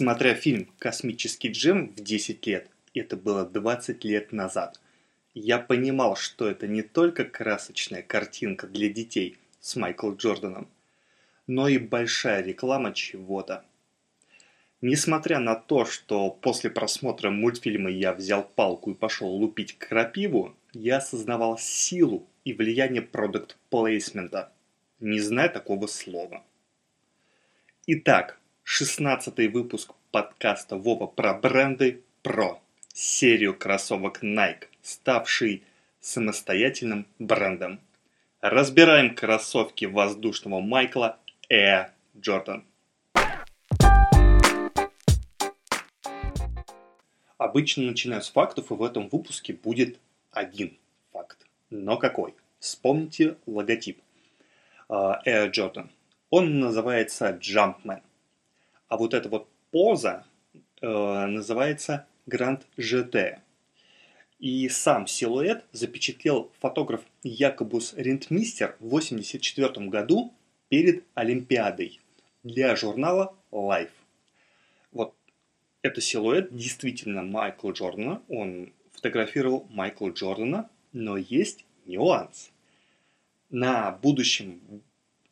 Смотря фильм «Космический Джем» в 10 лет, это было 20 лет назад, я понимал, что это не только красочная картинка для детей с Майклом Джорданом, но и большая реклама чего-то. Несмотря на то, что после просмотра мультфильма я взял палку и пошел лупить крапиву, я осознавал силу и влияние продукт плейсмента, не зная такого слова. Итак, 16 выпуск подкаста Вова про бренды про серию кроссовок Nike, ставший самостоятельным брендом. Разбираем кроссовки воздушного Майкла Air Jordan. Обычно начинаю с фактов, и в этом выпуске будет один факт. Но какой? Вспомните логотип Air Jordan. Он называется Jumpman. А вот эта вот поза э, называется Grand GT. И сам силуэт запечатлел фотограф Якобус Рентмистер в 1984 году перед Олимпиадой для журнала Life. Вот это силуэт действительно Майкла Джордана. Он фотографировал Майкла Джордана, но есть нюанс. На будущем,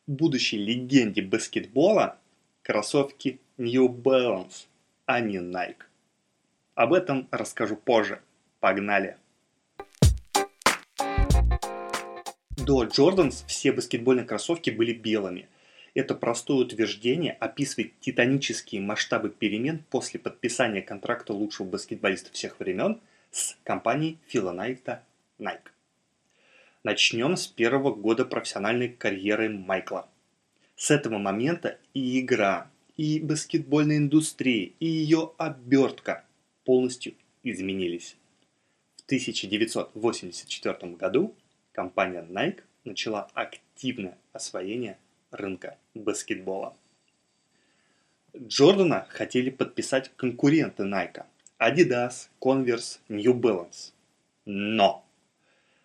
будущей легенде баскетбола кроссовки New Balance, а не Nike. Об этом расскажу позже. Погнали! До Jordans все баскетбольные кроссовки были белыми. Это простое утверждение описывает титанические масштабы перемен после подписания контракта лучшего баскетболиста всех времен с компанией Фила Найта Nike. Начнем с первого года профессиональной карьеры Майкла – с этого момента и игра, и баскетбольная индустрия, и ее обертка полностью изменились. В 1984 году компания Nike начала активное освоение рынка баскетбола. Джордана хотели подписать конкуренты Nike – Adidas, Converse, New Balance. Но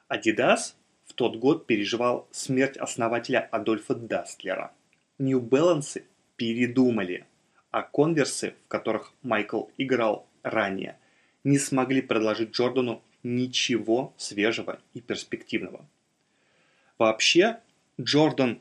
Adidas в тот год переживал смерть основателя Адольфа Дастлера – New Balance передумали, а конверсы, в которых Майкл играл ранее, не смогли предложить Джордану ничего свежего и перспективного. Вообще, Джордан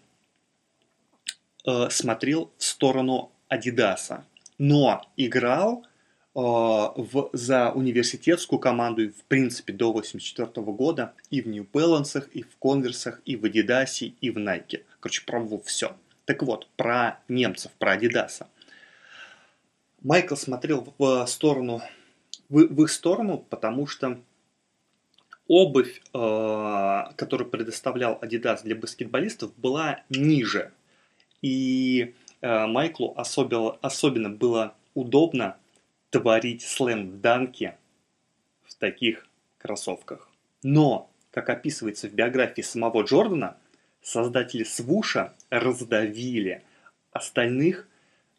э, смотрел в сторону Адидаса, но играл э, в, за университетскую команду, в принципе, до 1984 года и в New Balance, и в Конверсах, и в Адидасе, и в Nike. Короче, пробовал все. Так вот, про немцев, про Адидаса. Майкл смотрел в сторону, в, в их сторону, потому что обувь, э, которую предоставлял Adidas для баскетболистов, была ниже. И э, Майклу особенно, особенно было удобно творить слэм-данки в таких кроссовках. Но, как описывается в биографии самого Джордана, создатели Свуша раздавили остальных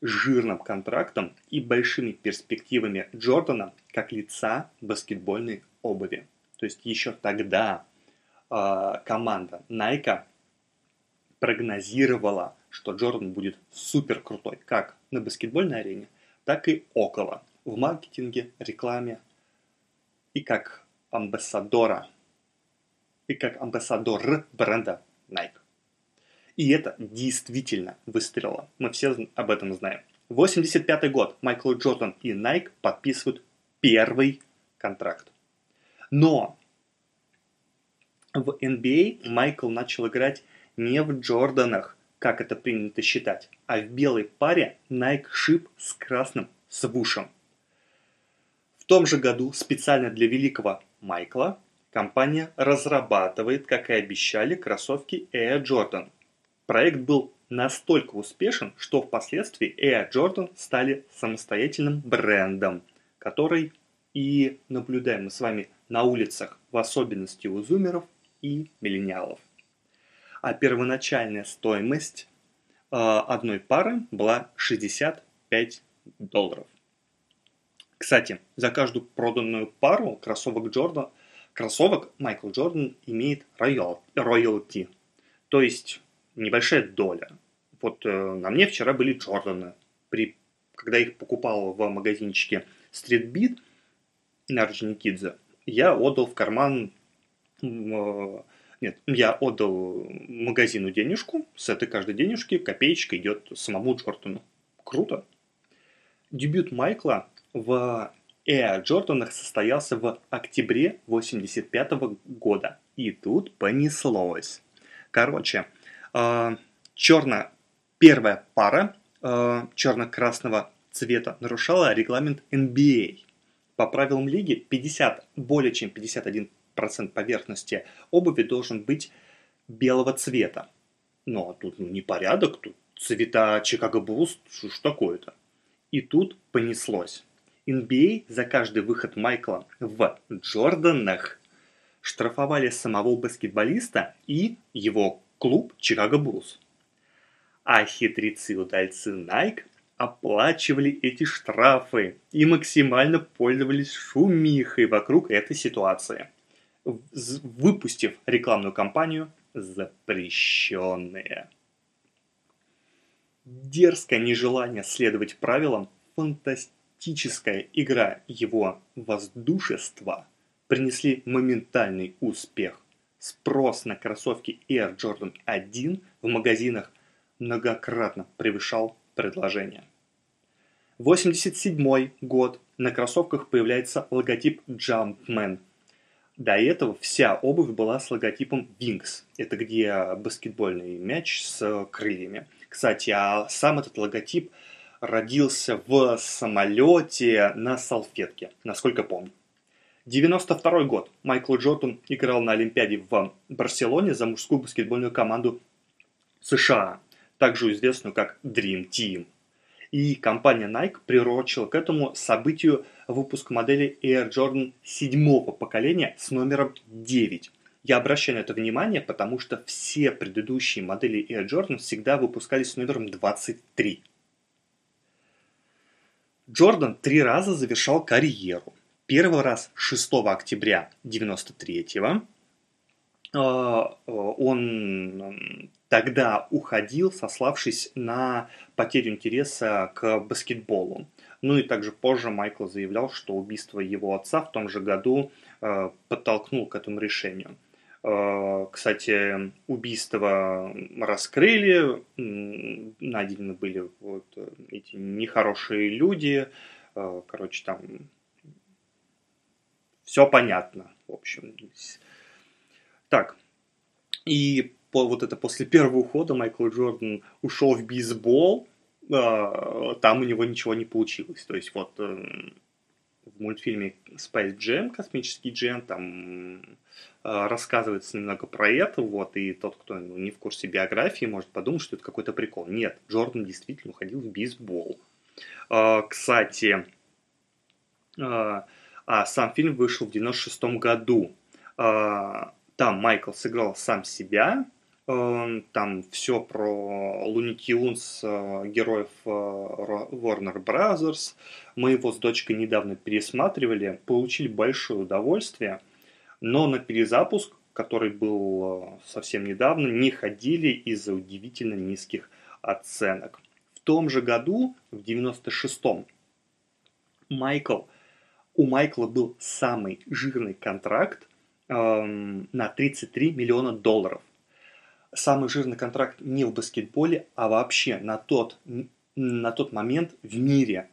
жирным контрактом и большими перспективами Джордана как лица баскетбольной обуви. То есть еще тогда э, команда Nike прогнозировала, что Джордан будет супер крутой как на баскетбольной арене, так и около, в маркетинге, рекламе и как амбассадора, и как амбассадор бренда Nike. И это действительно выстрелило. Мы все об этом знаем. 85 год. Майкл Джордан и Nike подписывают первый контракт. Но в NBA а Майкл начал играть не в Джорданах, как это принято считать, а в белой паре Nike Ship с красным свушем. В том же году специально для великого Майкла компания разрабатывает, как и обещали, кроссовки Air Jordan. Проект был настолько успешен, что впоследствии Air Jordan стали самостоятельным брендом, который и наблюдаем мы с вами на улицах, в особенности у зумеров и миллениалов. А первоначальная стоимость э, одной пары была 65 долларов. Кстати, за каждую проданную пару кроссовок Джордан – кроссовок Майкл Джордан имеет роялти, то есть небольшая доля. Вот э, на мне вчера были Джорданы. При когда их покупал в магазинчике Street Beat на Орджоникидзе, я отдал в карман э, нет, я отдал магазину денежку, с этой каждой денежки копеечка идет самому Джордану. Круто. Дебют Майкла в Эа Джорданах состоялся в октябре 85 года. И тут понеслось. Короче, черно первая пара э, черно-красного цвета нарушала регламент NBA. По правилам лиги 50, более чем 51% поверхности обуви должен быть белого цвета. Но тут ну, непорядок, тут цвета Чикаго Буллс, что ж такое-то? И тут понеслось. NBA за каждый выход Майкла в Джорданах штрафовали самого баскетболиста и его клуб Чикаго Буллс. А хитрецы-удальцы Nike оплачивали эти штрафы и максимально пользовались шумихой вокруг этой ситуации, выпустив рекламную кампанию «Запрещенные». Дерзкое нежелание следовать правилам, фантастическая игра его воздушества принесли моментальный успех. Спрос на кроссовки Air Jordan 1 в магазинах многократно превышал предложение. 87 год. На кроссовках появляется логотип Jumpman. До этого вся обувь была с логотипом Wings. Это где баскетбольный мяч с крыльями. Кстати, а сам этот логотип родился в самолете на салфетке, насколько помню. 92 год. Майкл Джордан играл на Олимпиаде в Барселоне за мужскую баскетбольную команду США, также известную как Dream Team. И компания Nike приурочила к этому событию выпуск модели Air Jordan седьмого поколения с номером 9. Я обращаю на это внимание, потому что все предыдущие модели Air Jordan всегда выпускались с номером 23. Джордан три раза завершал карьеру. Первый раз 6 октября 93 а, он тогда уходил, сославшись на потерю интереса к баскетболу. Ну и также позже Майкл заявлял, что убийство его отца в том же году э, подтолкнул к этому решению. Э, кстати, убийство раскрыли, найдены были вот эти нехорошие люди, э, короче, там все понятно, в общем. Так, и по, вот это после первого ухода Майкл Джордан ушел в бейсбол, э, там у него ничего не получилось. То есть вот в мультфильме Space Jam, космический джем, там э, рассказывается немного про это, вот, и тот, кто не в курсе биографии, может подумать, что это какой-то прикол. Нет, Джордан действительно уходил в бейсбол. Э, кстати, э, а сам фильм вышел в 96 году. Э, там Майкл сыграл сам себя, Эм, там все про Луни Тюнс, э, героев э, Warner Brothers. Мы его с дочкой недавно пересматривали, получили большое удовольствие, но на перезапуск, который был э, совсем недавно, не ходили из-за удивительно низких оценок. В том же году, в 96-м, Майкл, у Майкла был самый жирный контракт эм, на 33 миллиона долларов – самый жирный контракт не в баскетболе, а вообще на тот, на тот момент в мире.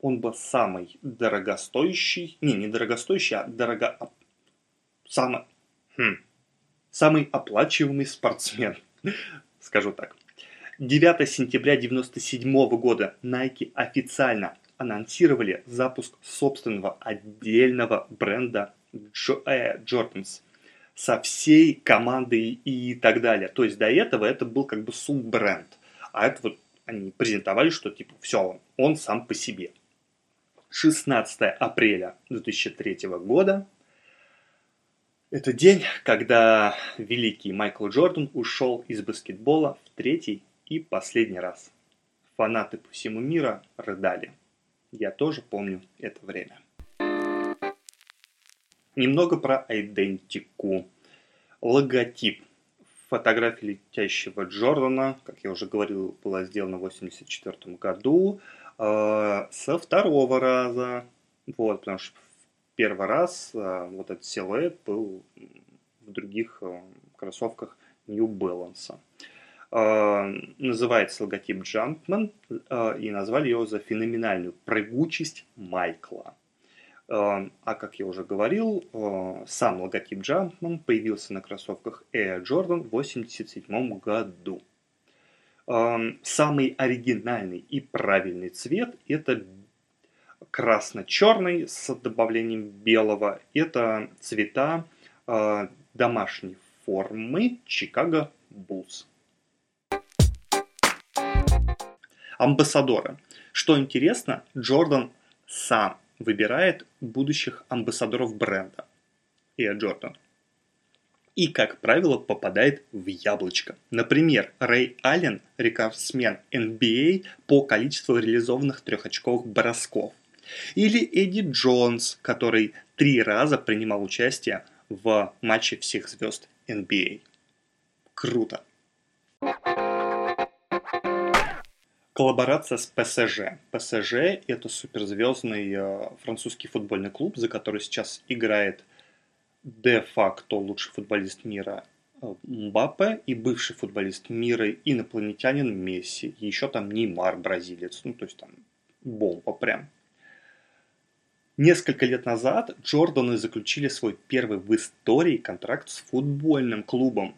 Он был самый дорогостоящий, не, не дорогостоящий, а дорого... Самый, хм, самый оплачиваемый спортсмен, скажу так. 9 сентября 1997 года Nike официально анонсировали запуск собственного отдельного бренда Jordans – со всей командой и так далее. То есть до этого это был как бы суббренд. А это вот они презентовали, что типа все, он сам по себе. 16 апреля 2003 года. Это день, когда великий Майкл Джордан ушел из баскетбола в третий и последний раз. Фанаты по всему миру рыдали. Я тоже помню это время. Немного про идентику. Логотип. Фотография летящего Джордана, как я уже говорил, была сделана в 1984 году. Э, со второго раза, вот, потому что первый раз э, вот этот силуэт был в других э, кроссовках New Balance. Называется логотип Jumpman, и назвали его за феноменальную прыгучесть Майкла. А как я уже говорил, сам логотип Jumpman появился на кроссовках Air Jordan в 1987 году. Самый оригинальный и правильный цвет – это красно-черный с добавлением белого. Это цвета э, домашней формы Chicago Bulls. Амбассадоры. Что интересно, Джордан сам выбирает будущих амбассадоров бренда. Air Jordan и, как правило, попадает в яблочко. Например, Рэй Аллен – рекордсмен NBA по количеству реализованных трехочковых бросков. Или Эдди Джонс, который три раза принимал участие в матче всех звезд NBA. Круто! Коллаборация с ПСЖ. ПСЖ – это суперзвездный э, французский футбольный клуб, за который сейчас играет де-факто лучший футболист мира э, Мбаппе и бывший футболист мира инопланетянин Месси. Еще там Неймар, бразилец. Ну, то есть там бомба прям. Несколько лет назад Джорданы заключили свой первый в истории контракт с футбольным клубом.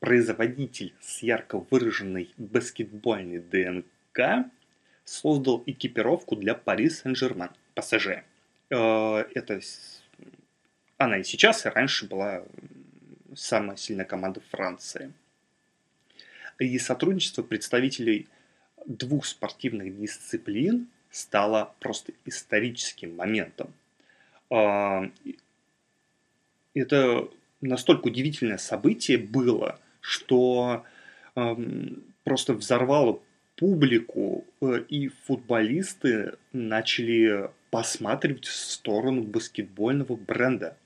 Э, производитель с ярко выраженной баскетбольной ДНК создал экипировку для Пари Сен-Жермен, ПСЖ. Э, это она и сейчас, и раньше была самая сильная команда Франции. И сотрудничество представителей двух спортивных дисциплин стало просто историческим моментом. А, это настолько удивительное событие было, что просто взорвало публику, э, и футболисты начали посматривать в сторону баскетбольного бренда.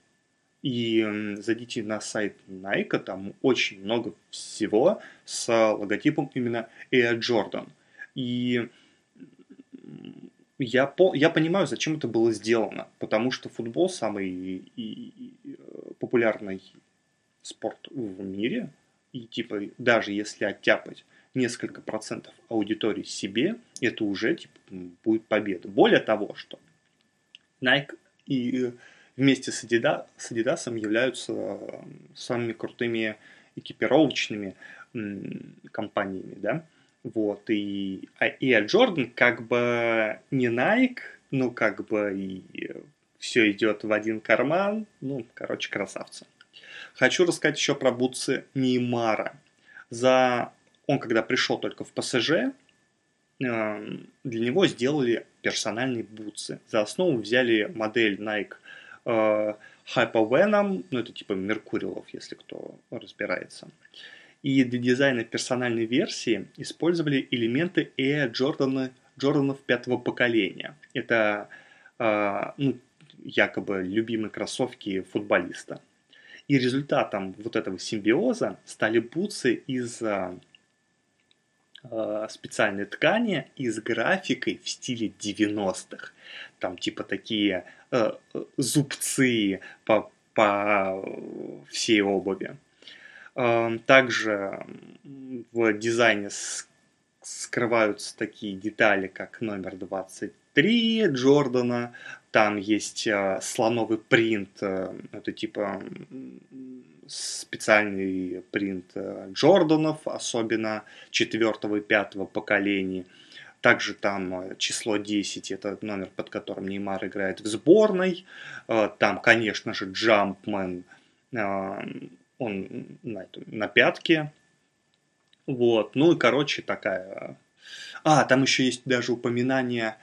И зайдите на сайт Nike, там очень много всего с логотипом именно Air Jordan. И я, по, я понимаю, зачем это было сделано, потому что футбол самый и, и, э, популярный спорт в мире, и типа даже если оттяпать несколько процентов аудитории себе, это уже типа, будет победа. Более того, что Nike и вместе с, Adidas, с Adidas являются самыми крутыми экипировочными компаниями, да, вот, и, а, и Air Jordan как бы не Nike, ну, как бы и все идет в один карман, ну, короче, красавцы. Хочу рассказать еще про бутсы Неймара. За... Он, когда пришел только в ПСЖ, эм, для него сделали персональные бутсы. За основу взяли модель Nike Hypervenom, ну это типа Меркурилов, если кто разбирается. И для дизайна персональной версии использовали элементы Air Джорданов пятого поколения. Это э, ну, якобы любимые кроссовки футболиста. И результатом вот этого симбиоза стали бутсы из э, специальной ткани и с графикой в стиле 90-х. Там типа такие Э, зубцы по, по всей обуви. Э, также в дизайне скрываются такие детали, как номер 23 Джордана. Там есть э, слоновый принт, это типа специальный принт Джорданов, особенно четвертого и пятого поколений. Также там э, число 10, это номер, под которым Неймар играет в сборной. Э, там, конечно же, Джампмен, э, он на, на пятке. Вот, ну и, короче, такая... А, там еще есть даже упоминание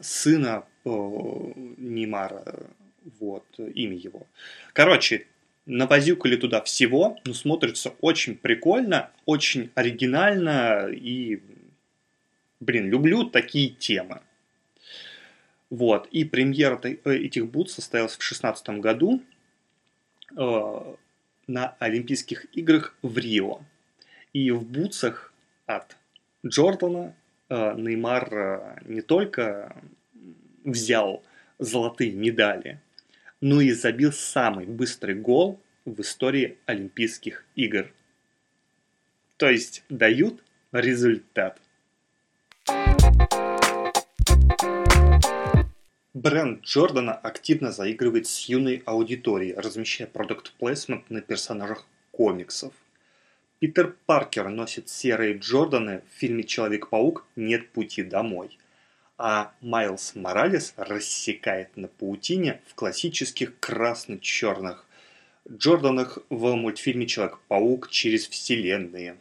сына Неймара, вот, имя его. Короче, навозюкали туда всего, но смотрится очень прикольно, очень оригинально и Блин, люблю такие темы. Вот, и премьера э, этих бут состоялась в 2016 году э, на Олимпийских играх в Рио. И в бутсах от Джордана э, Неймар э, не только взял золотые медали, но и забил самый быстрый гол в истории Олимпийских игр. То есть дают результат. Бренд Джордана активно заигрывает с юной аудиторией, размещая продукт плейсмент на персонажах комиксов. Питер Паркер носит серые Джорданы в фильме «Человек-паук. Нет пути домой», а Майлз Моралес рассекает на паутине в классических красно-черных Джорданах в мультфильме «Человек-паук. Через вселенные».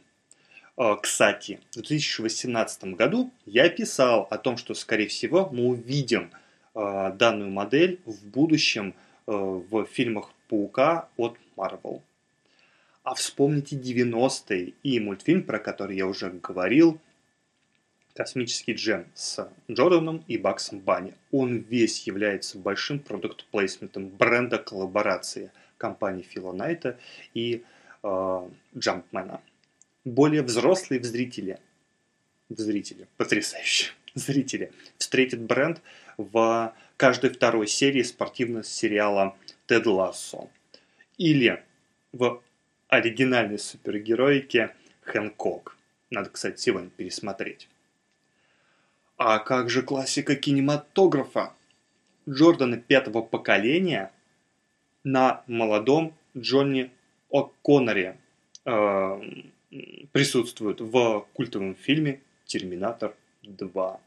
А, кстати, в 2018 году я писал о том, что, скорее всего, мы увидим – Э, данную модель в будущем э, в фильмах Паука от Marvel. А вспомните 90-е и мультфильм, про который я уже говорил, «Космический джем» с Джорданом и Баксом Банни. Он весь является большим продукт-плейсментом бренда коллаборации компании Фила Найта и э, Джампмена. Более взрослые в зрителе, в зрителе, потрясающе, зрители встретят бренд – в каждой второй серии спортивного сериала «Тед Лассо». Или в оригинальной супергероике «Хэнкок». Надо, кстати, сегодня пересмотреть. А как же классика кинематографа? Джорданы пятого поколения на молодом Джонни О'Конноре э, присутствуют в культовом фильме «Терминатор 2».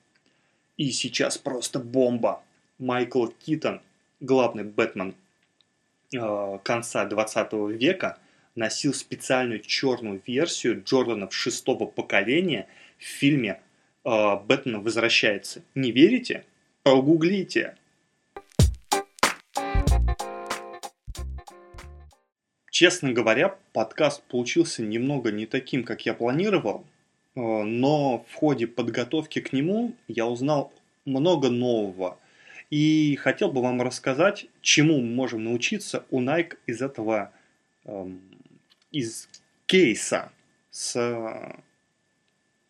И сейчас просто бомба. Майкл Китон, главный Бэтмен э, конца 20 века, носил специальную черную версию Джорданов шестого поколения в фильме «Бэтмен возвращается». Не верите? Погуглите. Честно говоря, подкаст получился немного не таким, как я планировал, Э, но в ходе подготовки к нему я узнал много нового. И хотел бы вам рассказать, чему мы можем научиться у Nike из этого, эм, из кейса с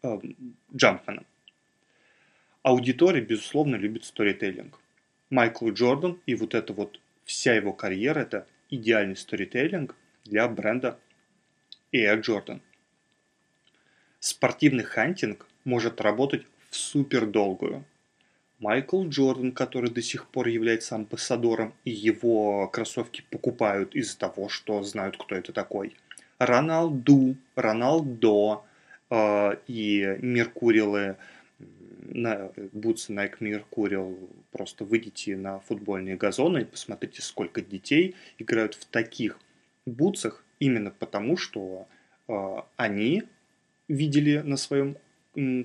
эм, Jumpman ом. Аудитория, безусловно, любит сторителлинг. Майкл Джордан и вот эта вот вся его карьера – это идеальный сторителлинг для бренда Air Jordan. Спортивный хантинг может работать в супердолгую. Майкл Джордан, который до сих пор является амбассадором, и его кроссовки покупают из-за того, что знают, кто это такой. Роналду, Роналдо э, и Меркурилы, на, бутсы Nike Меркурил, просто выйдите на футбольные газоны и посмотрите, сколько детей играют в таких бутсах, именно потому, что э, они видели на своем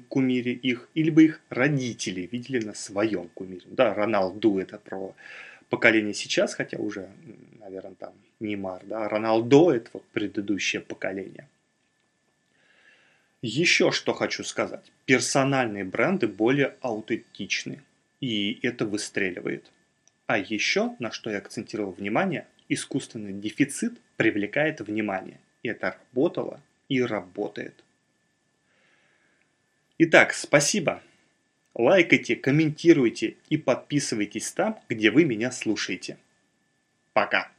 кумире их, или бы их родители видели на своем кумире. Да, Роналду это про поколение сейчас, хотя уже, наверное, там Неймар, да, Роналдо это вот предыдущее поколение. Еще что хочу сказать. Персональные бренды более аутентичны, и это выстреливает. А еще, на что я акцентировал внимание, искусственный дефицит привлекает внимание. И это работало и работает. Итак, спасибо. Лайкайте, комментируйте и подписывайтесь там, где вы меня слушаете. Пока.